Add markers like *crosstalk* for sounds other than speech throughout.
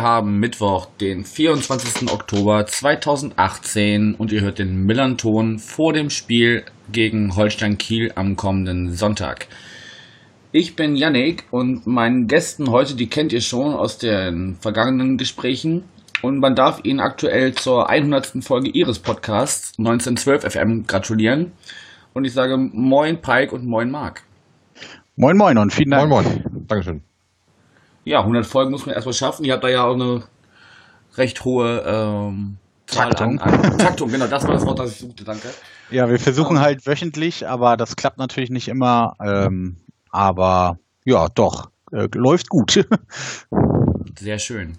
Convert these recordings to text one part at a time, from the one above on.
wir haben Mittwoch, den 24. Oktober 2018 und ihr hört den Millanton vor dem Spiel gegen Holstein Kiel am kommenden Sonntag. Ich bin Yannick und meinen Gästen heute, die kennt ihr schon aus den vergangenen Gesprächen. Und man darf ihnen aktuell zur 100. Folge ihres Podcasts 1912 FM gratulieren. Und ich sage Moin Pike und Moin Marc. Moin Moin und vielen Dank. Moin Moin, Dankeschön. Ja, 100 Folgen muss man erstmal schaffen. Ihr habt da ja auch eine recht hohe ähm, Taktung. An, an Taktung, genau, das war das Wort, das ich suchte, danke. Ja, wir versuchen halt wöchentlich, aber das klappt natürlich nicht immer. Ähm, aber ja, doch, äh, läuft gut. *laughs* Sehr schön.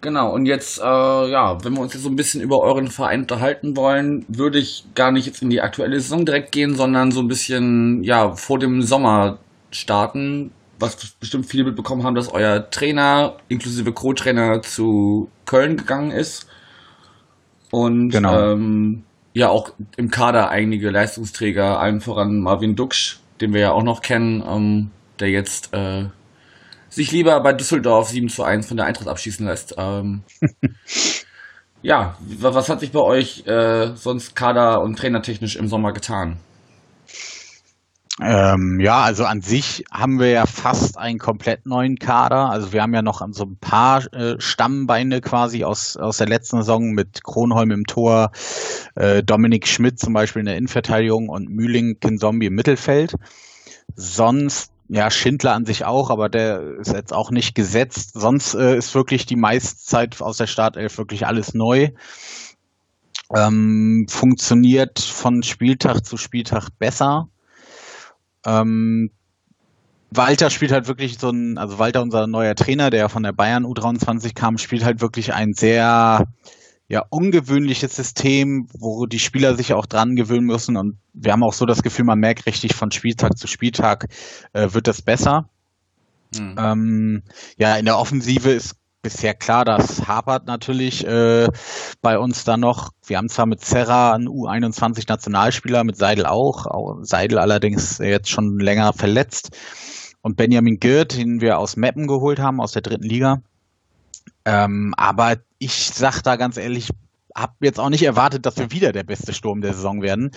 Genau, und jetzt, äh, ja, wenn wir uns jetzt so ein bisschen über euren Verein unterhalten wollen, würde ich gar nicht jetzt in die aktuelle Saison direkt gehen, sondern so ein bisschen, ja, vor dem Sommer starten, was bestimmt viele mitbekommen haben, dass euer Trainer, inklusive Co-Trainer, zu Köln gegangen ist. Und Genau. ähm, ja, auch im Kader einige Leistungsträger, allen voran Marvin Duksch, den wir ja auch noch kennen, ähm, der jetzt äh, sich lieber bei Düsseldorf 7 zu 1 von der Eintracht abschießen lässt. Ähm, *laughs* ja, wa- was hat sich bei euch äh, sonst kader- und trainertechnisch im Sommer getan? Ähm, ja, also an sich haben wir ja fast einen komplett neuen Kader. Also wir haben ja noch so ein paar äh, Stammbeine quasi aus, aus der letzten Saison mit Kronholm im Tor, äh, Dominik Schmidt zum Beispiel in der Innenverteidigung und Mühling Zombie im Mittelfeld. Sonst, ja, Schindler an sich auch, aber der ist jetzt auch nicht gesetzt. Sonst äh, ist wirklich die meiste Zeit aus der Startelf wirklich alles neu. Ähm, funktioniert von Spieltag zu Spieltag besser. Ähm, Walter spielt halt wirklich so ein, also Walter, unser neuer Trainer, der von der Bayern U23 kam, spielt halt wirklich ein sehr ja, ungewöhnliches System, wo die Spieler sich auch dran gewöhnen müssen. Und wir haben auch so das Gefühl, man merkt richtig von Spieltag zu Spieltag äh, wird das besser. Hm. Ähm, ja, in der Offensive ist bisher klar, das hapert natürlich äh, bei uns da noch. Wir haben zwar mit Serra einen U21-Nationalspieler, mit Seidel auch, Seidel allerdings jetzt schon länger verletzt. Und Benjamin Girt, den wir aus Meppen geholt haben, aus der dritten Liga. Ähm, aber ich sag da ganz ehrlich, habe jetzt auch nicht erwartet, dass wir wieder der beste Sturm der Saison werden.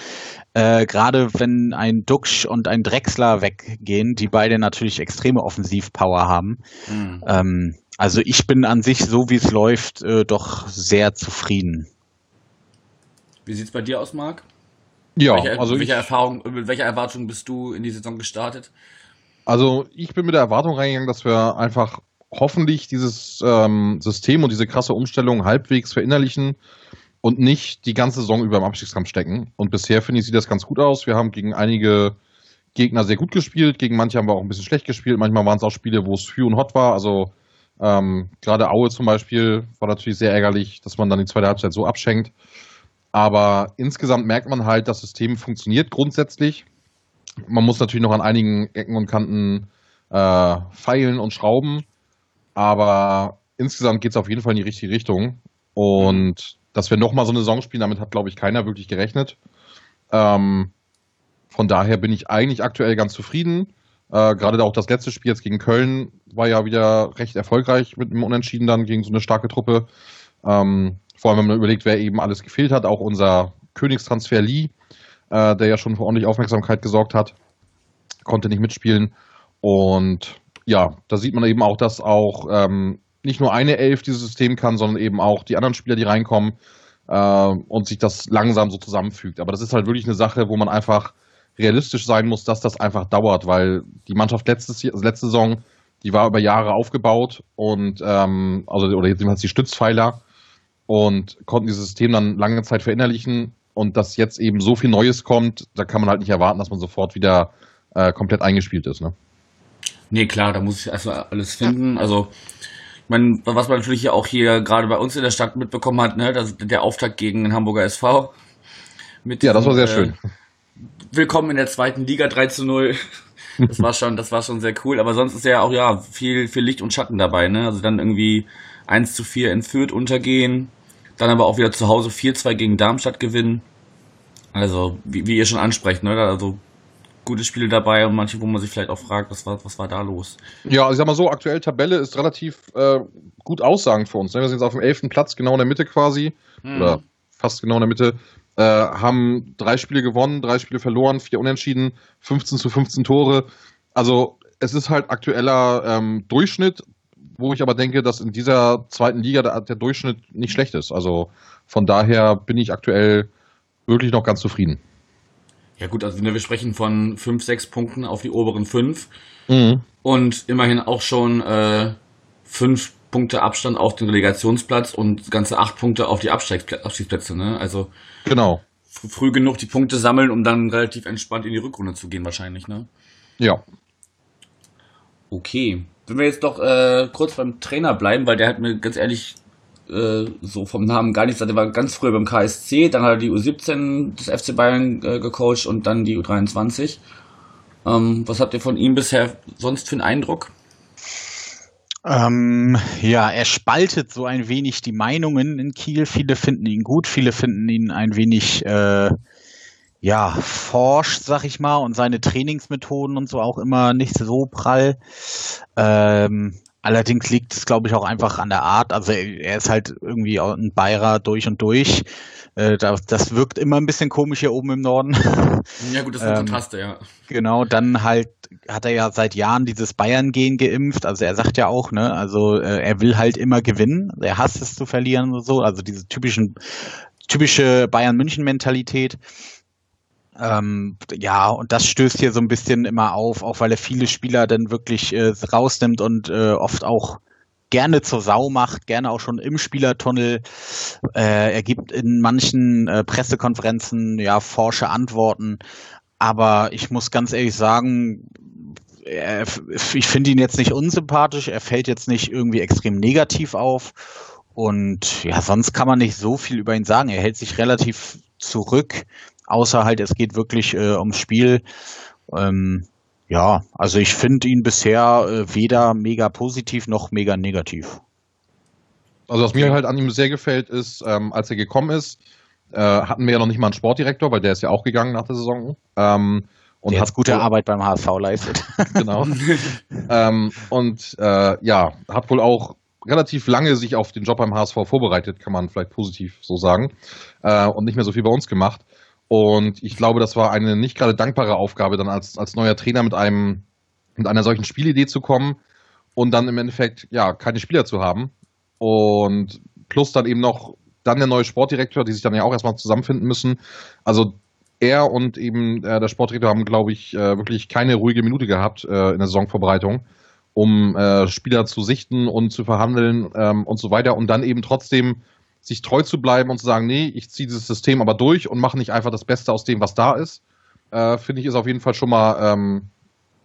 Äh, Gerade wenn ein Duxch und ein Drexler weggehen, die beide natürlich extreme Offensivpower haben. Hm. Ähm, also ich bin an sich, so wie es läuft, äh, doch sehr zufrieden. Wie sieht's bei dir aus, Marc? Ja, welche, also welche ich, Erfahrung, mit welcher Erwartung bist du in die Saison gestartet? also ich bin mit der Erwartung reingegangen, dass wir einfach hoffentlich dieses ähm, System und diese krasse Umstellung halbwegs verinnerlichen und nicht die ganze Saison über im Abstiegskampf stecken. Und bisher finde ich, sieht das ganz gut aus. Wir haben gegen einige Gegner sehr gut gespielt, gegen manche haben wir auch ein bisschen schlecht gespielt. Manchmal waren es auch Spiele, wo es für und hot war. Also ähm, gerade Aue zum Beispiel war natürlich sehr ärgerlich, dass man dann die zweite Halbzeit so abschenkt. Aber insgesamt merkt man halt, das System funktioniert grundsätzlich. Man muss natürlich noch an einigen Ecken und Kanten äh, feilen und schrauben. Aber insgesamt geht es auf jeden Fall in die richtige Richtung. Und dass wir nochmal so eine Saison spielen, damit hat, glaube ich, keiner wirklich gerechnet. Ähm, von daher bin ich eigentlich aktuell ganz zufrieden. Äh, Gerade auch das letzte Spiel jetzt gegen Köln war ja wieder recht erfolgreich mit einem Unentschieden dann gegen so eine starke Truppe. Ähm, vor allem, wenn man überlegt, wer eben alles gefehlt hat. Auch unser Königstransfer Lee, äh, der ja schon für ordentlich Aufmerksamkeit gesorgt hat, konnte nicht mitspielen. Und ja, da sieht man eben auch, dass auch ähm, nicht nur eine Elf dieses System kann, sondern eben auch die anderen Spieler, die reinkommen äh, und sich das langsam so zusammenfügt. Aber das ist halt wirklich eine Sache, wo man einfach realistisch sein muss, dass das einfach dauert, weil die Mannschaft letztes, Jahr- also letzte Saison, die war über Jahre aufgebaut und ähm, also oder jetzt jedenfalls die Stützpfeiler und konnten dieses System dann lange Zeit verinnerlichen und dass jetzt eben so viel Neues kommt, da kann man halt nicht erwarten, dass man sofort wieder äh, komplett eingespielt ist. Ne? Nee, klar, da muss ich erstmal alles finden. Also, ich meine, was man natürlich auch hier gerade bei uns in der Stadt mitbekommen hat, ne, das, der Auftakt gegen den Hamburger SV. Mit Ja, das war sehr diesem, schön. Willkommen in der zweiten Liga 3 zu 0. *laughs* Das war schon, das war schon sehr cool. Aber sonst ist ja auch ja viel, viel Licht und Schatten dabei, ne? Also dann irgendwie 1 zu 4 in Fürth untergehen, dann aber auch wieder zu Hause 4-2 gegen Darmstadt gewinnen. Also, wie, wie ihr schon ansprecht, ne? Also gute Spiele dabei und manche, wo man sich vielleicht auch fragt, was war, was war da los? Ja, also ich sag mal so, aktuell Tabelle ist relativ äh, gut aussagend für uns. Ne? Wir sind jetzt auf dem 11. Platz, genau in der Mitte quasi. Hm. Oder fast genau in der Mitte. Äh, haben drei Spiele gewonnen, drei Spiele verloren, vier Unentschieden, 15 zu 15 Tore. Also es ist halt aktueller ähm, Durchschnitt, wo ich aber denke, dass in dieser zweiten Liga der, der Durchschnitt nicht schlecht ist. Also von daher bin ich aktuell wirklich noch ganz zufrieden. Ja gut, also wir sprechen von fünf, sechs Punkten auf die oberen fünf mhm. und immerhin auch schon äh, fünf Punkte Abstand auf den Relegationsplatz und ganze acht Punkte auf die Abstiegsplätze. Ne? Also genau. früh genug die Punkte sammeln, um dann relativ entspannt in die Rückrunde zu gehen wahrscheinlich. Ne? Ja. Okay. Wenn wir jetzt doch äh, kurz beim Trainer bleiben, weil der hat mir ganz ehrlich äh, so vom Namen gar nichts, der war ganz früher beim KSC, dann hat er die U17 des FC Bayern äh, gecoacht und dann die U23. Ähm, was habt ihr von ihm bisher sonst für einen Eindruck? Ähm, ja, er spaltet so ein wenig die Meinungen in Kiel. Viele finden ihn gut, viele finden ihn ein wenig äh, ja, forscht, sag ich mal, und seine Trainingsmethoden und so auch immer nicht so prall. Ähm, allerdings liegt es, glaube ich, auch einfach an der Art. Also er ist halt irgendwie ein Bayer durch und durch. Äh, das, wirkt immer ein bisschen komisch hier oben im Norden. *laughs* Ja gut, das sind ähm, Kontraste, ja. Genau, dann halt hat er ja seit Jahren dieses Bayern-Gen geimpft. Also er sagt ja auch, ne, also äh, er will halt immer gewinnen. Er hasst es zu verlieren und so. Also diese typischen, typische Bayern-München-Mentalität. Ähm, ja, und das stößt hier so ein bisschen immer auf, auch weil er viele Spieler dann wirklich äh, rausnimmt und äh, oft auch gerne zur Sau macht, gerne auch schon im Spielertunnel. Äh, er gibt in manchen äh, Pressekonferenzen ja forsche Antworten, aber ich muss ganz ehrlich sagen, er, ich finde ihn jetzt nicht unsympathisch, er fällt jetzt nicht irgendwie extrem negativ auf. Und ja, sonst kann man nicht so viel über ihn sagen. Er hält sich relativ zurück, außer halt, es geht wirklich äh, ums Spiel. Ähm, ja, also ich finde ihn bisher äh, weder mega positiv noch mega negativ. Also was mir halt an ihm sehr gefällt, ist, ähm, als er gekommen ist, äh, hatten wir ja noch nicht mal einen Sportdirektor, weil der ist ja auch gegangen nach der Saison. Ähm, und der hat gute wohl, Arbeit beim HSV leistet. *laughs* genau. ähm, und äh, ja, hat wohl auch relativ lange sich auf den Job beim HSV vorbereitet, kann man vielleicht positiv so sagen, äh, und nicht mehr so viel bei uns gemacht. Und ich glaube, das war eine nicht gerade dankbare Aufgabe, dann als, als neuer Trainer mit einem, mit einer solchen Spielidee zu kommen und dann im Endeffekt, ja, keine Spieler zu haben. Und plus dann eben noch dann der neue Sportdirektor, die sich dann ja auch erstmal zusammenfinden müssen. Also er und eben äh, der Sportdirektor haben, glaube ich, äh, wirklich keine ruhige Minute gehabt äh, in der Saisonvorbereitung, um äh, Spieler zu sichten und zu verhandeln ähm, und so weiter und dann eben trotzdem sich treu zu bleiben und zu sagen, nee, ich ziehe dieses System aber durch und mache nicht einfach das Beste aus dem, was da ist, äh, finde ich, ist auf jeden Fall schon mal ähm,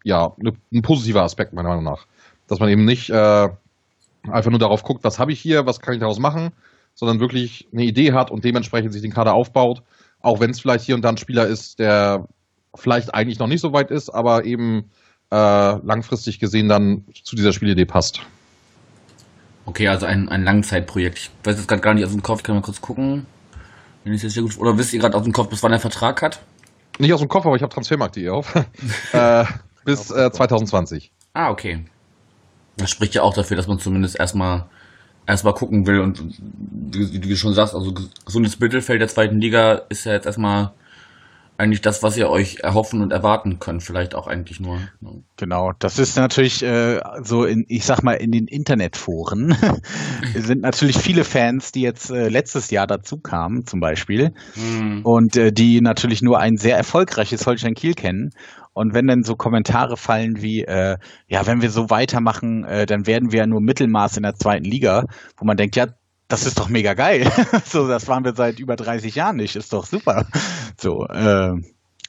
ja, ne, ein positiver Aspekt, meiner Meinung nach. Dass man eben nicht äh, einfach nur darauf guckt, was habe ich hier, was kann ich daraus machen, sondern wirklich eine Idee hat und dementsprechend sich den Kader aufbaut, auch wenn es vielleicht hier und da ein Spieler ist, der vielleicht eigentlich noch nicht so weit ist, aber eben äh, langfristig gesehen dann zu dieser Spielidee passt. Okay, also ein, ein Langzeitprojekt. Ich weiß jetzt gerade gar nicht aus dem Kopf, kann man kurz gucken. Wenn ich jetzt gut, oder wisst ihr gerade aus dem Kopf, bis wann er Vertrag hat? Nicht aus dem Kopf, aber ich habe Transfermarkt.de auf. *laughs* äh, bis äh, 2020. Ah, okay. Das spricht ja auch dafür, dass man zumindest erstmal erstmal gucken will und wie, wie, du schon sagst, also gesundes Mittelfeld der zweiten Liga ist ja jetzt erstmal eigentlich das, was ihr euch erhoffen und erwarten könnt, vielleicht auch eigentlich nur. Ne? Genau, das ist natürlich äh, so in, ich sag mal, in den Internetforen *laughs* sind natürlich viele Fans, die jetzt äh, letztes Jahr dazu kamen, zum Beispiel, mhm. und äh, die natürlich nur ein sehr erfolgreiches Holstein Kiel kennen. Und wenn dann so Kommentare fallen wie, äh, ja, wenn wir so weitermachen, äh, dann werden wir ja nur Mittelmaß in der zweiten Liga, wo man denkt, ja, das ist doch mega geil. *laughs* so, das waren wir seit über 30 Jahren nicht. Ist doch super. So, äh,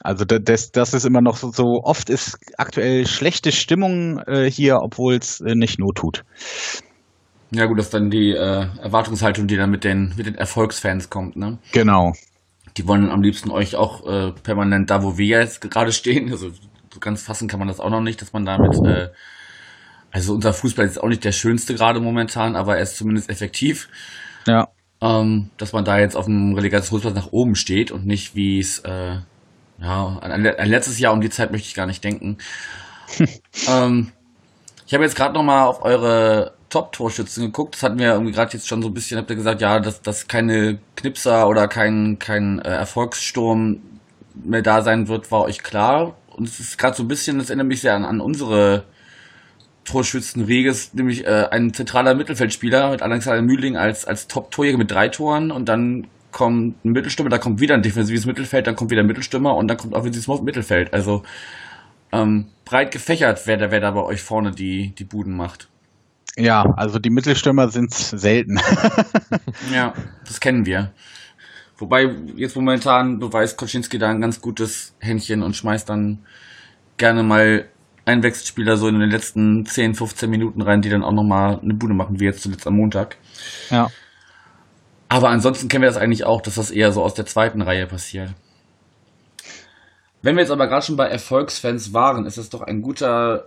also das, das ist immer noch so, so oft ist aktuell schlechte Stimmung äh, hier, obwohl es äh, nicht not tut. Ja gut, das ist dann die äh, Erwartungshaltung, die dann mit den, mit den Erfolgsfans kommt, ne? Genau. Die wollen am liebsten euch auch äh, permanent da, wo wir jetzt gerade stehen, also so ganz fassen kann man das auch noch nicht, dass man damit, äh, also unser Fußball ist auch nicht der schönste gerade momentan, aber er ist zumindest effektiv. Ja. Ähm, dass man da jetzt auf dem Relegationsplatz nach oben steht und nicht wie es, äh, ja, an, an letztes Jahr um die Zeit möchte ich gar nicht denken. *laughs* ähm, ich habe jetzt gerade noch mal auf eure Top-Torschützen geguckt. Das hatten wir irgendwie gerade jetzt schon so ein bisschen, habt ihr gesagt, ja, dass, dass keine Knipser oder kein, kein äh, Erfolgssturm mehr da sein wird, war euch klar. Und es ist gerade so ein bisschen, das erinnert mich sehr an, an unsere Torschützenriege, nämlich äh, ein zentraler Mittelfeldspieler mit Alexander Mühling als, als Top-Torjäger mit drei Toren und dann kommt ein Mittelstürmer, da kommt wieder ein defensives Mittelfeld, dann kommt wieder ein Mittelstürmer und dann kommt offensives Mittelfeld. Also ähm, breit gefächert, wer da, wer da bei euch vorne die, die Buden macht. Ja, also die Mittelstürmer sind selten. *laughs* ja, das kennen wir. Wobei jetzt momentan beweist Koczynski da ein ganz gutes Händchen und schmeißt dann gerne mal einen Wechselspieler so in den letzten 10, 15 Minuten rein, die dann auch nochmal eine Bude machen, wie jetzt zuletzt am Montag. Ja. Aber ansonsten kennen wir das eigentlich auch, dass das eher so aus der zweiten Reihe passiert. Wenn wir jetzt aber gerade schon bei Erfolgsfans waren, ist das doch ein guter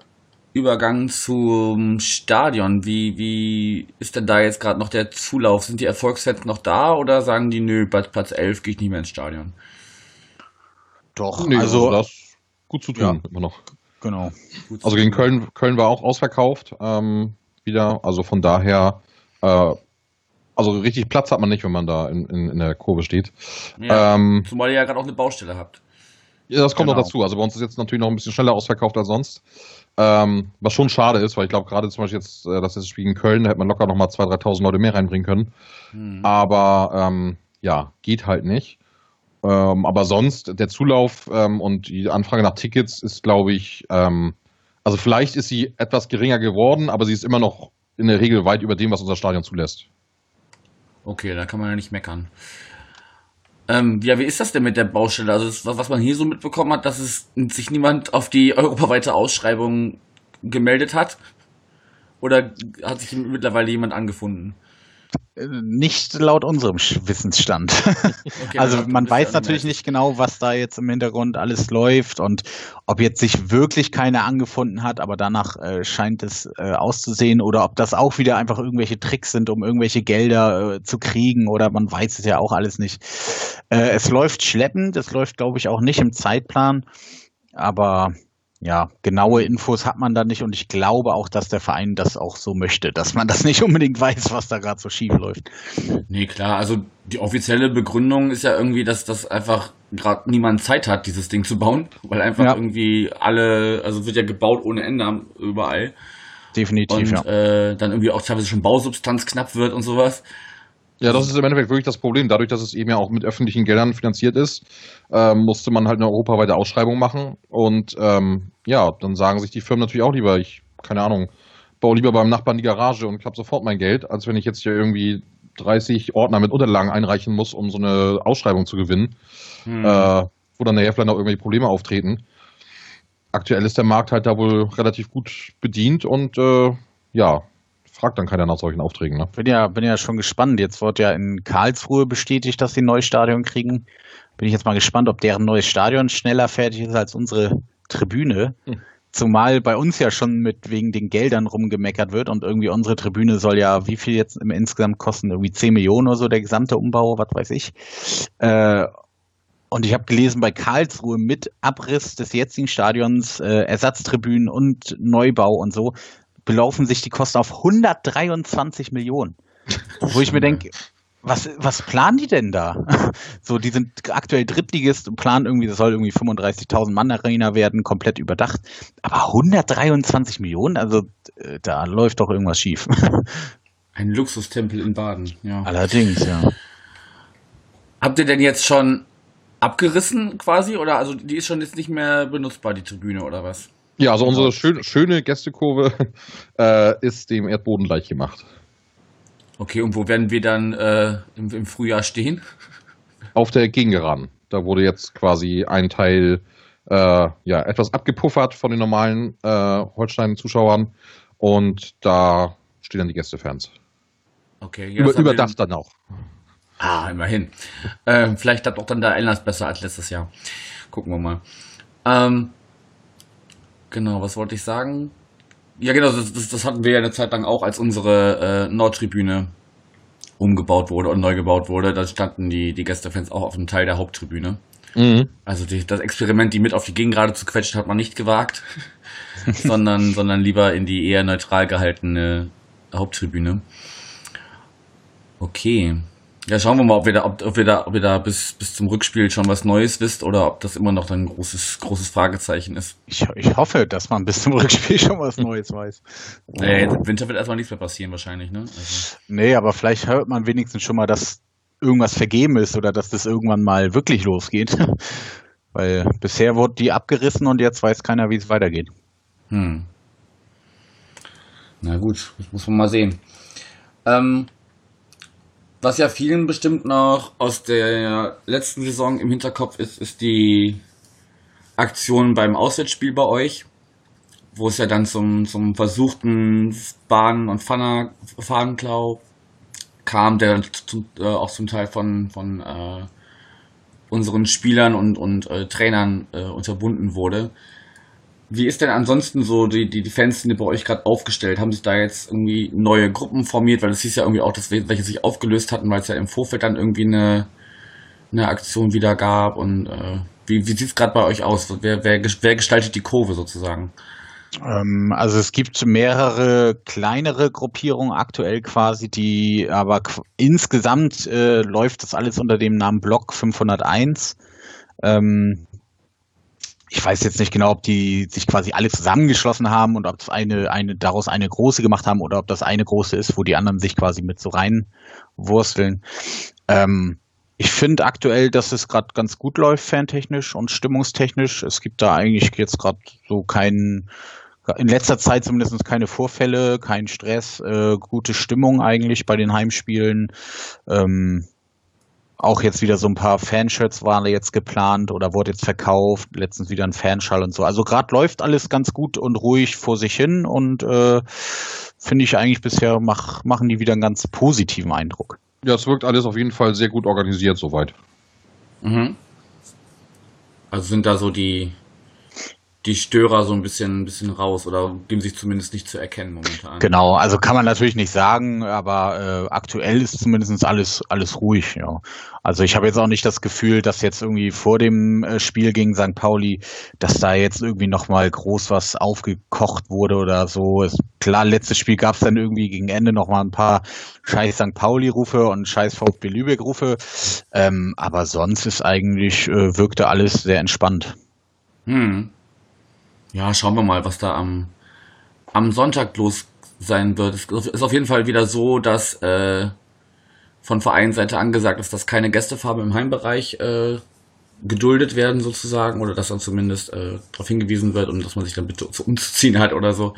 Übergang zum Stadion. Wie, wie ist denn da jetzt gerade noch der Zulauf? Sind die Erfolgsfans noch da oder sagen die, nö, bei Platz 11 gehe ich nicht mehr ins Stadion? Doch, Nee, also, das ist gut zu tun, Ja. immer noch. Genau. Gut Also gegen Köln, Köln war auch ausverkauft ähm, wieder. Also von daher, äh, also richtig Platz hat man nicht, wenn man da in, in, in der Kurve steht. Ja, Ähm, zumal ihr ja gerade auch eine Baustelle habt. ja, das kommt Genau. noch dazu. Also bei uns ist jetzt natürlich noch ein bisschen schneller ausverkauft als sonst. Ähm, was schon schade ist, weil ich glaube, gerade zum Beispiel jetzt äh, das letzte Spiel gegen Köln, da hätte man locker nochmal 2.000, 3.000 Leute mehr reinbringen können. Hm. Aber ähm, ja, geht halt nicht. Ähm, aber sonst, der Zulauf ähm, und die Anfrage nach Tickets ist, glaube ich, ähm, also vielleicht ist sie etwas geringer geworden, aber sie ist immer noch in der Regel weit über dem, was unser Stadion zulässt. Okay, da kann man ja nicht meckern. Ähm, ja, wie ist das denn mit der Baustelle? Also, das, was man hier so mitbekommen hat, dass es sich niemand auf die europaweite Ausschreibung gemeldet hat? Oder hat sich mittlerweile jemand angefunden? Nicht laut unserem Wissensstand. *laughs* Okay, also man weiß natürlich nicht genau, was da jetzt im Hintergrund alles läuft und ob jetzt sich wirklich keiner angefunden hat, aber danach äh, scheint es äh, auszusehen oder ob das auch wieder einfach irgendwelche Tricks sind, um irgendwelche Gelder äh, zu kriegen oder man weiß es ja auch alles nicht. Äh, es läuft schleppend, es läuft glaube ich auch nicht im Zeitplan, aber ja, genaue Infos hat man da nicht und ich glaube auch, dass der Verein das auch so möchte, dass man das nicht unbedingt weiß, was da gerade so schief läuft. Nee, klar, also die offizielle Begründung ist ja irgendwie, dass das einfach gerade niemand Zeit hat, dieses Ding zu bauen, weil einfach Ja. irgendwie alle, also wird ja gebaut ohne Ende überall Definitiv, und ja. äh, dann irgendwie auch teilweise schon Bausubstanz knapp wird und sowas. Ja, das ist im Endeffekt wirklich das Problem. Dadurch, dass es eben ja auch mit öffentlichen Geldern finanziert ist, ähm, musste man halt eine europaweite Ausschreibung machen. Und ähm, ja, dann sagen sich die Firmen natürlich auch lieber, ich, keine Ahnung, baue lieber beim Nachbarn die Garage und habe sofort mein Geld, als wenn ich jetzt hier irgendwie 30 Ordner mit Unterlagen einreichen muss, um so eine Ausschreibung zu gewinnen, Hm. äh, wo dann nachher vielleicht noch irgendwelche Probleme auftreten. Aktuell ist der Markt halt da wohl relativ gut bedient und äh, ja, fragt dann keiner nach solchen Aufträgen. Ne? Bin ja, bin ja schon gespannt. Jetzt wurde ja in Karlsruhe bestätigt, dass sie ein neues Stadion kriegen. Bin ich jetzt mal gespannt, ob deren neues Stadion schneller fertig ist als unsere Tribüne. Hm. Zumal bei uns ja schon mit wegen den Geldern rumgemeckert wird und irgendwie unsere Tribüne soll ja wie viel jetzt im insgesamt kosten? Irgendwie 10 Millionen oder so, der gesamte Umbau, was weiß ich. Äh, und ich habe gelesen, bei Karlsruhe mit Abriss des jetzigen Stadions, äh, Ersatztribünen und Neubau und so, belaufen sich die Kosten auf 123 Millionen. Wo ich mir denke, was, was planen die denn da? *laughs* So, die sind aktuell Drittligist und planen irgendwie, das soll irgendwie 35.000 Mann Arena werden, komplett überdacht. Aber 123 Millionen, also äh, da läuft doch irgendwas schief. *laughs* Ein Luxustempel in Baden, ja. Allerdings, ja. Habt ihr denn jetzt schon abgerissen quasi? Oder also die ist schon jetzt nicht mehr benutzbar, die Tribüne oder was? Ja, also unsere schön, schöne Gästekurve *laughs* äh, ist dem Erdboden gleich gemacht. Okay, und wo werden wir dann äh, im, im Frühjahr stehen? *laughs* Auf der Gegengeraden. Da wurde jetzt quasi ein Teil äh, ja, etwas abgepuffert von den normalen äh, Holstein-Zuschauern und da stehen dann die Gästefans. Okay, ja, Über, überdacht dann auch. Ah, immerhin. Ähm, vielleicht hat auch dann der Einlass besser als letztes Jahr. Gucken wir mal. Ähm, Genau, was wollte ich sagen? Ja, genau, das, das, das hatten wir ja eine Zeit lang auch, als unsere äh, Nordtribüne umgebaut wurde und neu gebaut wurde. Da standen die, die Gästefans auch auf einem Teil der Haupttribüne. Mhm. Also die, das Experiment, die mit auf die Gegengrade zu quetschen, hat man nicht gewagt, *laughs* sondern, sondern lieber in die eher neutral gehaltene Haupttribüne. Okay. Ja, schauen wir mal, ob wir da, ob, ob wir da, ob ihr da bis, bis zum Rückspiel schon was Neues wisst oder ob das immer noch ein großes, großes Fragezeichen ist. Ich, ich hoffe, dass man bis zum *laughs* Rückspiel schon was Neues weiß. Naja, jetzt im Winter wird erstmal nichts mehr passieren wahrscheinlich, ne? Also, Nee, aber vielleicht hört man wenigstens schon mal, dass irgendwas vergeben ist oder dass das irgendwann mal wirklich losgeht. *laughs* Weil bisher wurde die abgerissen und jetzt weiß keiner, wie es weitergeht. hm. Na gut, das muss man mal sehen. Ähm, was ja vielen bestimmt noch aus der letzten Saison im Hinterkopf ist, ist die Aktion beim Auswärtsspiel bei euch, wo es ja dann zum, zum versuchten Bahn- und Fahnenklau kam, der zum, äh, auch zum Teil von, von äh, unseren Spielern und, und äh, Trainern äh, unterbunden wurde. Wie ist denn ansonsten so die, die, die Fanszene bei euch gerade aufgestellt? Haben sich da jetzt irgendwie neue Gruppen formiert? Weil es hieß ja irgendwie auch, dass welche sich aufgelöst hatten, weil es ja im Vorfeld dann irgendwie eine, eine Aktion wieder gab. Und äh, wie, wie sieht es gerade bei euch aus? Wer, wer, wer gestaltet die Kurve sozusagen? Ähm, also es gibt mehrere kleinere Gruppierungen aktuell quasi, die aber insgesamt äh, läuft das alles unter dem Namen Block 501. Ähm, ich weiß jetzt nicht genau, ob die sich quasi alle zusammengeschlossen haben und ob das eine, eine daraus eine große gemacht haben oder ob das eine große ist, wo die anderen sich quasi mit so reinwursteln. Ähm, ich finde aktuell, dass es gerade ganz gut läuft, fantechnisch und stimmungstechnisch. Es gibt da eigentlich jetzt gerade so keinen, in letzter Zeit zumindest keine Vorfälle, kein Stress, äh, gute Stimmung eigentlich bei den Heimspielen. Ähm, auch jetzt wieder so ein paar Fanshirts waren jetzt geplant oder wurde jetzt verkauft, letztens wieder ein Fanschall und so. Also gerade läuft alles ganz gut und ruhig vor sich hin und äh, finde ich eigentlich bisher mach, machen die wieder einen ganz positiven Eindruck. Ja, es wirkt alles auf jeden Fall sehr gut organisiert soweit. Mhm. Also sind da so die, die Störer so ein bisschen, ein bisschen raus oder geben sich zumindest nicht zu erkennen momentan. Genau, also kann man natürlich nicht sagen, aber äh, aktuell ist zumindest alles, alles ruhig, ja. Also ich habe jetzt auch nicht das Gefühl, dass jetzt irgendwie vor dem äh, Spiel gegen St. Pauli, dass da jetzt irgendwie nochmal groß was aufgekocht wurde oder so. Es, klar, letztes Spiel gab es dann irgendwie gegen Ende nochmal ein paar scheiß St. Pauli-Rufe und scheiß VfB Lübeck-Rufe. Ähm, aber sonst ist eigentlich, äh, wirkte alles sehr entspannt. Hm. Ja, schauen wir mal, was da am, am Sonntag los sein wird. Es ist auf jeden Fall wieder so, dass äh, von Vereinsseite angesagt ist, dass keine Gästefarbe im Heimbereich äh, geduldet werden sozusagen oder dass dann zumindest äh, darauf hingewiesen wird und dass man sich dann bitte zu umzuziehen hat oder so.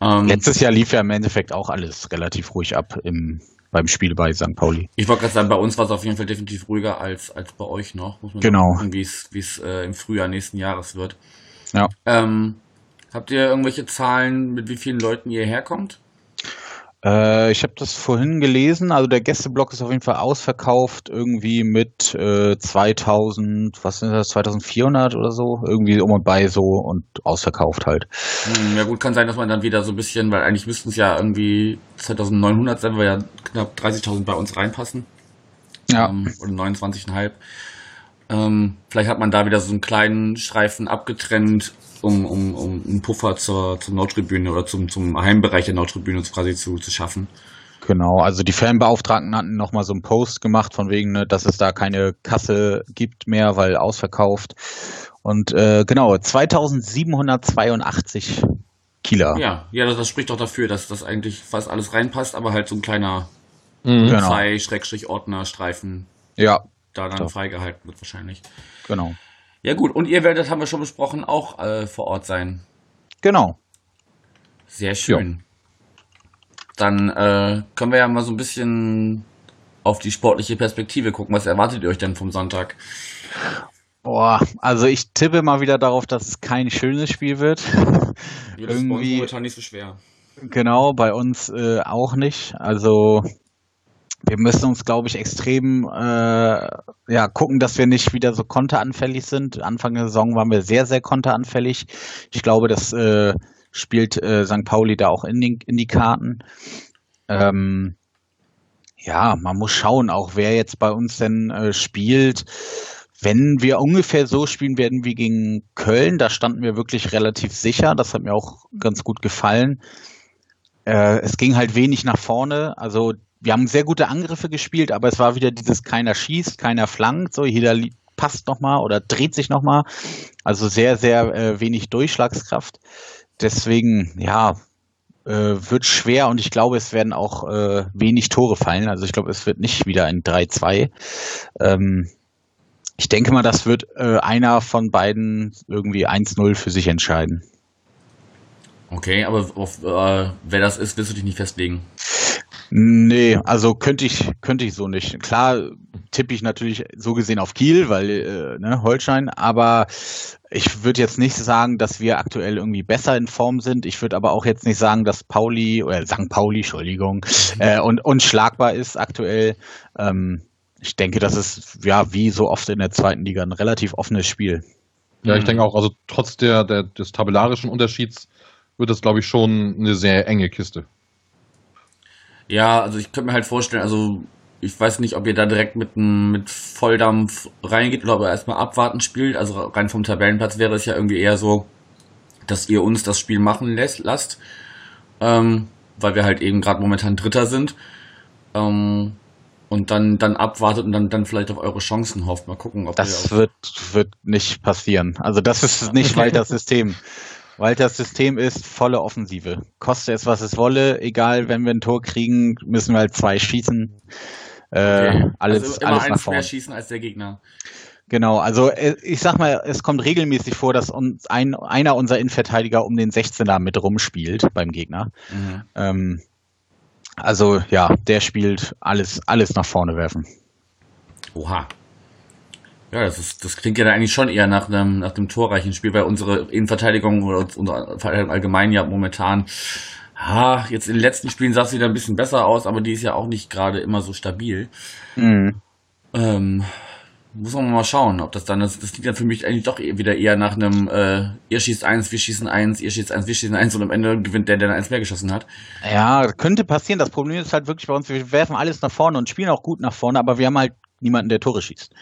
Ähm, Letztes Jahr lief ja im Endeffekt auch alles relativ ruhig ab im, beim Spiel bei St. Pauli. Ich wollte gerade sagen, bei uns war es auf jeden Fall definitiv ruhiger als, als bei euch noch. Muss man Genau. gucken, wie es äh, im Frühjahr nächsten Jahres wird. Ja. Ähm, habt ihr irgendwelche Zahlen, mit wie vielen Leuten ihr herkommt? Äh, ich habe das vorhin gelesen, also der Gästeblock ist auf jeden Fall ausverkauft, irgendwie mit äh, 2000, was sind das, 2400 oder so, irgendwie um und bei so und ausverkauft halt. Hm, ja gut, kann sein, dass man dann wieder so ein bisschen, weil eigentlich müssten es ja irgendwie 2900 sein, weil ja knapp 30.000 bei uns reinpassen. Ja, Ähm, oder 29,5. Ähm, vielleicht hat man da wieder so einen kleinen Streifen abgetrennt, um, um, um einen Puffer zur, zur Nordtribüne oder zum, zum Heimbereich der Nordtribüne quasi zu, zu schaffen. genau. Also die Fanbeauftragten hatten nochmal so einen Post gemacht von wegen, ne, dass es da keine Kasse gibt mehr, weil ausverkauft. Und äh, genau, 2782 Kieler. Ja, ja, das, das spricht doch dafür, dass das eigentlich fast alles reinpasst, aber halt so ein kleiner Mhm. Genau. Polizei-Ordner-Streifen Ja, da dann freigehalten wird wahrscheinlich. genau. Ja gut, und ihr werdet, haben wir schon besprochen, auch äh, vor Ort sein. Genau. Sehr schön. Dann äh, können wir ja mal so ein bisschen auf die sportliche Perspektive gucken. Was erwartet ihr euch denn vom Sonntag? Boah, also ich tippe mal wieder darauf, dass es kein schönes Spiel wird. Ja, das ist bei uns Irgendwie- momentan nicht so schwer. Genau, bei uns äh, auch nicht. Also wir müssen uns, glaube ich, extrem äh, ja, gucken, dass wir nicht wieder so konteranfällig sind. Anfang der Saison waren wir sehr, sehr konteranfällig. Ich glaube, das äh, spielt äh, St. Pauli da auch in, den, in die Karten. Ähm, ja, man muss schauen, auch wer jetzt bei uns denn äh, spielt. Wenn wir ungefähr so spielen werden wie gegen Köln, da standen wir wirklich relativ sicher. Das hat mir auch ganz gut gefallen. Äh, es ging halt wenig nach vorne. Also wir haben sehr gute Angriffe gespielt, aber es war wieder dieses keiner schießt, keiner flankt, so jeder passt nochmal oder dreht sich nochmal. Also sehr, sehr äh, wenig Durchschlagskraft. Deswegen, ja, äh, wird schwer und ich glaube, es werden auch äh, wenig Tore fallen. Also ich glaube, es wird nicht wieder ein 3-2. Ähm, ich denke mal, das wird äh, einer von beiden irgendwie 1-0 für sich entscheiden. Okay, aber auf, äh, wer das ist, willst du dich nicht festlegen? Nee, also könnte ich, könnte ich so nicht. Klar tippe ich natürlich so gesehen auf Kiel, weil äh, ne, Holstein, aber ich würde jetzt nicht sagen, dass wir aktuell irgendwie besser in Form sind. Ich würde aber auch jetzt nicht sagen, dass Pauli oder St. Pauli, Entschuldigung, mhm. äh, und unschlagbar ist aktuell. Ähm, ich denke, das ist ja wie so oft in der zweiten Liga ein relativ offenes Spiel. Ja, ich denke auch, also trotz der, der des tabellarischen Unterschieds wird das, glaube ich, schon eine sehr enge Kiste. Ja, also ich könnte mir halt vorstellen, also ich weiß nicht, ob ihr da direkt mit, mit Volldampf reingeht oder ob ihr erstmal abwarten spielt. Also rein vom Tabellenplatz wäre es ja irgendwie eher so, dass ihr uns das Spiel machen lässt, lasst. Ähm, weil wir halt eben gerade momentan Dritter sind. Ähm, und dann, dann abwartet und dann, dann vielleicht auf eure Chancen hofft. Mal gucken, ob Das wird, wird nicht passieren. Also das ist nicht *laughs* Walters System. Walters System ist volle Offensive. Koste es, was es wolle. Egal, wenn wir ein Tor kriegen, müssen wir halt zwei schießen. Äh, okay. Alles, also immer alles eins nach vorne. mehr schießen als der Gegner. Genau, also äh, ich sag mal, es kommt regelmäßig vor, dass uns ein, einer unserer Innenverteidiger um den 16er mit rumspielt beim Gegner. Mhm. Ähm, also ja, der spielt alles, alles nach vorne werfen. Oha. Ja, das, ist, das klingt ja eigentlich schon eher nach einem, nach einem torreichen Spiel, weil unsere Innenverteidigung oder unsere Verteidigung allgemein ja momentan, ah, jetzt in den letzten Spielen sah es wieder ein bisschen besser aus, aber die ist ja auch nicht gerade immer so stabil. Mhm. Ähm, muss man mal schauen, ob das dann, das, das klingt dann für mich eigentlich doch wieder eher nach einem, äh, ihr schießt eins, wir schießen eins, ihr schießt eins, wir schießen eins und am Ende gewinnt der, der eins mehr geschossen hat. Ja, könnte passieren. Das Problem ist halt wirklich bei uns, wir werfen alles nach vorne und spielen auch gut nach vorne, aber wir haben halt niemanden, der Tore schießt.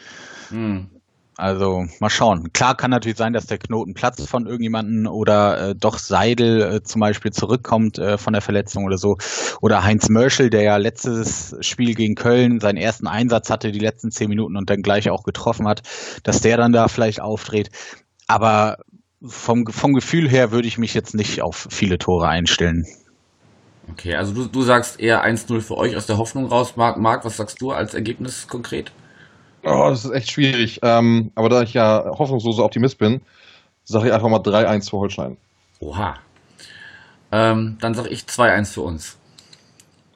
Hm. Also mal schauen. Klar kann natürlich sein, dass der Knoten platzt von irgendjemanden oder äh, doch Seidel äh, zum Beispiel zurückkommt äh, von der Verletzung oder so. Oder Heinz Mörschel, der ja letztes Spiel gegen Köln seinen ersten Einsatz hatte, die letzten zehn Minuten und dann gleich auch getroffen hat, dass der dann da vielleicht aufdreht. Aber vom, vom Gefühl her würde ich mich jetzt nicht auf viele Tore einstellen. Okay, also du, du sagst eher 1-0 für euch aus der Hoffnung raus. Marc, Marc, was sagst du als Ergebnis konkret? Oh, das ist echt schwierig. Ähm, aber da ich ja hoffnungsloser Optimist bin, sage ich einfach mal 3-1 für Holstein. Oha. Ähm, dann sage ich 2-1 für uns.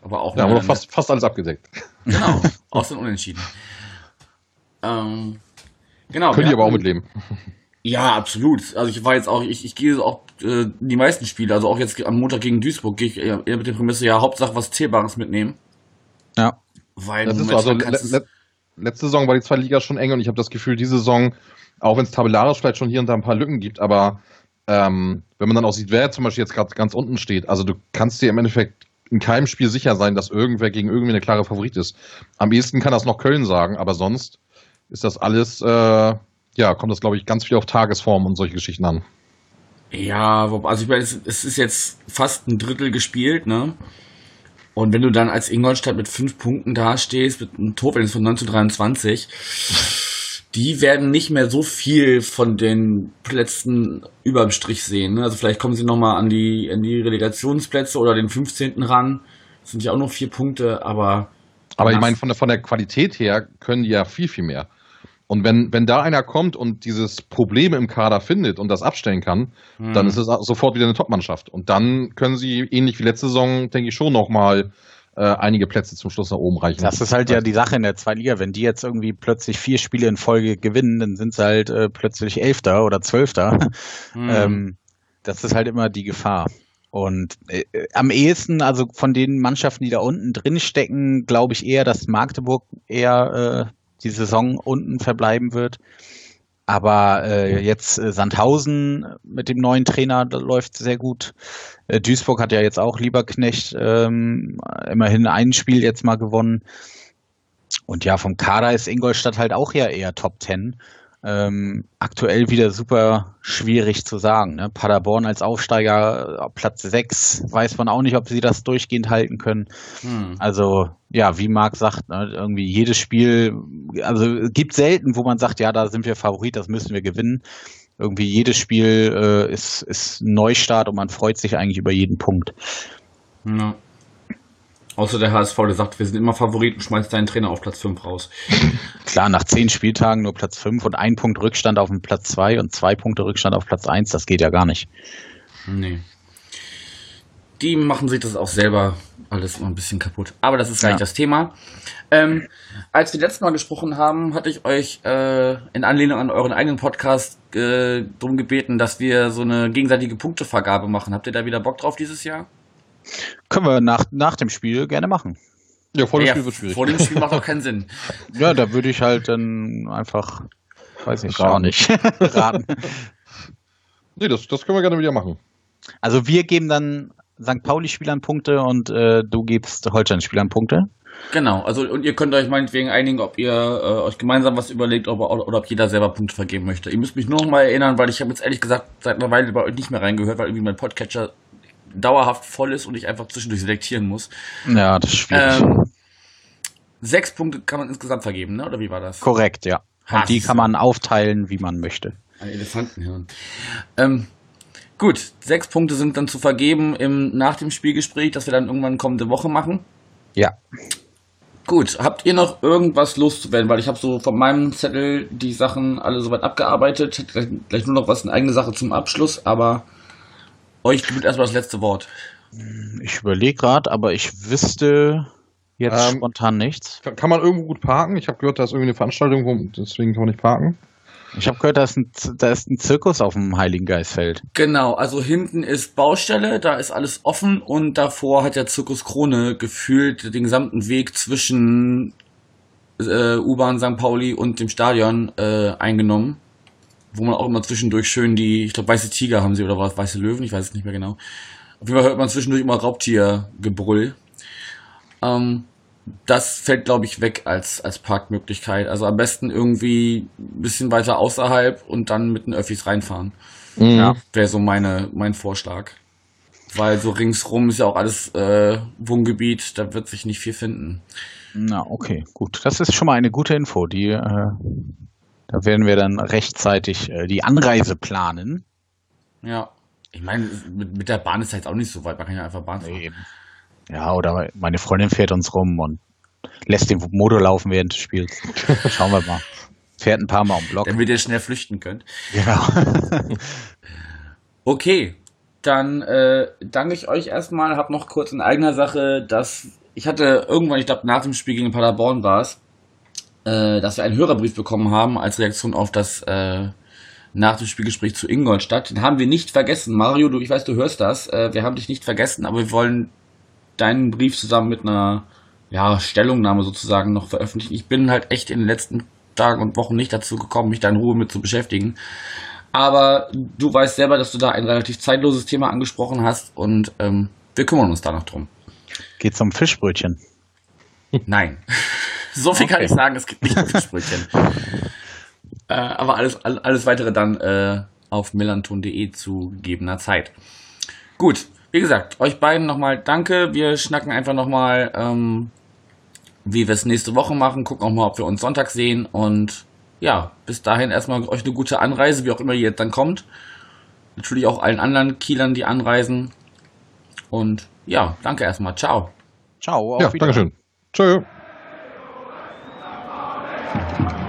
Aber auch. Ja, aber fast, fast alles abgedeckt. *laughs* Genau, *laughs* aus den Unentschieden. Ähm, genau. Könnt ihr aber auch mitleben. Ja, absolut. Also ich war jetzt auch, ich, ich gehe auch äh, die meisten Spiele, also auch jetzt am Montag gegen Duisburg, gehe ich eher mit der Prämisse, ja, Hauptsache was Zählbares mitnehmen. Ja. Weil das ist so, also letzte Saison war die zweite Liga schon eng und ich habe das Gefühl, diese Saison, auch wenn es tabellarisch vielleicht schon hier und da ein paar Lücken gibt, aber ähm, wenn man dann auch sieht, wer zum Beispiel jetzt gerade ganz unten steht, also du kannst dir im Endeffekt in keinem Spiel sicher sein, dass irgendwer gegen irgendwie eine klare Favorit ist. Am ehesten kann das noch Köln sagen, aber sonst ist das alles, äh, ja, kommt das, glaube ich, ganz viel auf Tagesform und solche Geschichten an. Ja, also ich meine, es ist jetzt fast ein Drittel gespielt, ne? Und wenn du dann als Ingolstadt mit fünf Punkten dastehst, mit einem Torverhältnis von 9 zu 23, die werden nicht mehr so viel von den Plätzen überm Strich sehen. Ne? Also vielleicht kommen sie nochmal an die, an die Relegationsplätze oder den 15. ran. Das sind ja auch noch vier Punkte, aber. Aber ich meine, von der, von der Qualität her können die ja viel, viel mehr. Und wenn, wenn da einer kommt und dieses Problem im Kader findet und das abstellen kann, mhm. dann ist es sofort wieder eine Topmannschaft. Und dann können sie, ähnlich wie letzte Saison, denke ich, schon nochmal äh, einige Plätze zum Schluss nach oben reichen. Das ist halt ja die Sache in der zweiten Liga. Wenn die jetzt irgendwie plötzlich vier Spiele in Folge gewinnen, dann sind sie halt äh, plötzlich Elfter oder Zwölfter. Mhm. *laughs* Ähm, das ist halt immer die Gefahr. Und äh, am ehesten, also von den Mannschaften, die da unten drin stecken, glaube ich eher, dass Magdeburg eher äh, die Saison unten verbleiben wird. Aber äh, jetzt äh, Sandhausen mit dem neuen Trainer läuft sehr gut. Äh, Duisburg hat ja jetzt auch Lieberknecht ähm, immerhin ein Spiel jetzt mal gewonnen. Und ja, vom Kader ist Ingolstadt halt auch ja eher Top Ten ähm, aktuell wieder super schwierig zu sagen. Ne? Paderborn als Aufsteiger auf Platz 6, weiß man auch nicht, ob sie das durchgehend halten können. Hm. Also, ja, wie Marc sagt, ne, irgendwie jedes Spiel, also gibt selten, wo man sagt, ja, da sind wir Favorit, das müssen wir gewinnen. Irgendwie jedes Spiel äh, ist, ist ein Neustart und man freut sich eigentlich über jeden Punkt. Ja. Außer der HSV, der sagt, wir sind immer Favoriten, schmeißt deinen Trainer auf Platz 5 raus. *laughs* Klar, nach zehn Spieltagen nur Platz 5 und ein Punkt Rückstand auf dem Platz 2 und zwei Punkte Rückstand auf Platz 1, das geht ja gar nicht. Nee. Die machen sich das auch selber alles immer ein bisschen kaputt. Aber das ist gleich ja. das Thema. Ähm, als wir letztes Mal gesprochen haben, hatte ich euch äh, in Anlehnung an euren eigenen Podcast äh, darum gebeten, dass wir so eine gegenseitige Punktevergabe machen. Habt ihr da wieder Bock drauf dieses Jahr? Können wir nach, nach dem Spiel gerne machen. Ja, vor dem ja, Spiel wird schwierig. Vor dem Spiel macht auch keinen Sinn. *laughs* Ja, da würde ich halt dann einfach, weiß ich gar nicht, *laughs* raten. Nee, das, das können wir gerne wieder machen. Also wir geben dann St. Pauli-Spielern Punkte und äh, du gibst Holstein-Spielern Punkte. Genau, also und ihr könnt euch meinetwegen einigen, ob ihr äh, euch gemeinsam was überlegt ob, oder, oder ob jeder selber Punkte vergeben möchte. Ihr müsst mich nur noch mal erinnern, weil ich habe jetzt ehrlich gesagt seit einer Weile bei euch nicht mehr reingehört, weil irgendwie mein Podcatcher dauerhaft voll ist und ich einfach zwischendurch selektieren muss. Ja, das ist schwierig. Ähm, sechs Punkte kann man insgesamt vergeben, ne? oder wie war das? Korrekt, ja. Und die kann man aufteilen, wie man möchte. Ein Elefantenhirn. Ähm, gut, sechs Punkte sind dann zu vergeben im, nach dem Spielgespräch, das wir dann irgendwann kommende Woche machen. Ja. Gut, habt ihr noch irgendwas loszuwerden? Weil ich habe so von meinem Zettel die Sachen alle soweit abgearbeitet. Hätte gleich, gleich nur noch was eine eigene Sache zum Abschluss, aber euch gibt erstmal das letzte Wort. Ich überlege gerade, aber ich wüsste jetzt ähm, spontan nichts. Kann, kann, man irgendwo gut parken? Ich habe gehört, da ist irgendwie eine Veranstaltung, wo, deswegen kann man nicht parken. Ich habe gehört, da ist, ein, da ist ein Zirkus auf dem Heiligen Geistfeld. Genau, also hinten ist Baustelle, da ist alles offen und davor hat der Zirkus Krone gefühlt den gesamten Weg zwischen äh, U-Bahn St. Pauli und dem Stadion äh, eingenommen wo man auch immer zwischendurch schön die, ich glaube, weiße Tiger haben sie oder was, weiße Löwen, ich weiß es nicht mehr genau. Auf jeden Fall hört man zwischendurch immer Raubtiergebrüll. Ähm, das fällt, glaube ich, weg als, als Parkmöglichkeit. Also am besten irgendwie ein bisschen weiter außerhalb und dann mit den Öffis reinfahren. Mhm. Ja, wäre so meine, mein Vorschlag. Weil so ringsrum ist ja auch alles äh, Wohngebiet, da wird sich nicht viel finden. Na, okay, gut. Das ist schon mal eine gute Info. Die äh, da werden wir dann rechtzeitig äh, die Anreise planen. Ja. Ich meine, mit, mit der Bahn ist ja jetzt auch nicht so weit. Man kann ja einfach Bahn fahren. Nee. Ja, oder meine Freundin fährt uns rum und lässt den Motor laufen während des Spiels. *laughs* Schauen wir mal. Fährt ein paar Mal um Block. Damit ihr schnell flüchten könnt. Ja. *laughs* okay. Dann äh, danke ich euch erstmal. Hab noch kurz in eigener Sache, dass ich hatte irgendwann, ich glaube nach dem Spiel gegen Paderborn war es, äh, dass wir einen Hörerbrief bekommen haben als Reaktion auf das äh, nach dem Spielgespräch zu Ingolstadt. Den haben wir nicht vergessen. Mario, du, ich weiß, du hörst das. Äh, wir haben dich nicht vergessen, aber wir wollen deinen Brief zusammen mit einer ja, Stellungnahme sozusagen noch veröffentlichen. Ich bin halt echt in den letzten Tagen und Wochen nicht dazu gekommen, mich da in Ruhe mit zu beschäftigen. Aber du weißt selber, dass du da ein relativ zeitloses Thema angesprochen hast und ähm, wir kümmern uns da noch drum. Geht's um Fischbrötchen? Nein. *laughs* So viel okay. kann ich sagen, es gibt nicht um Fischbrötchen. *laughs* äh, aber alles, alles weitere dann äh, auf melanton.de zu gegebener Zeit. Gut, wie gesagt, euch beiden nochmal danke. Wir schnacken einfach nochmal, ähm, wie wir es nächste Woche machen. Gucken auch mal, ob wir uns Sonntag sehen. Und ja, bis dahin erstmal euch eine gute Anreise, wie auch immer ihr jetzt dann kommt. Natürlich auch allen anderen Kielern, die anreisen. Und ja, danke erstmal. Ciao. Ciao. Auf ja, Dankeschön. Tschö. Thank you.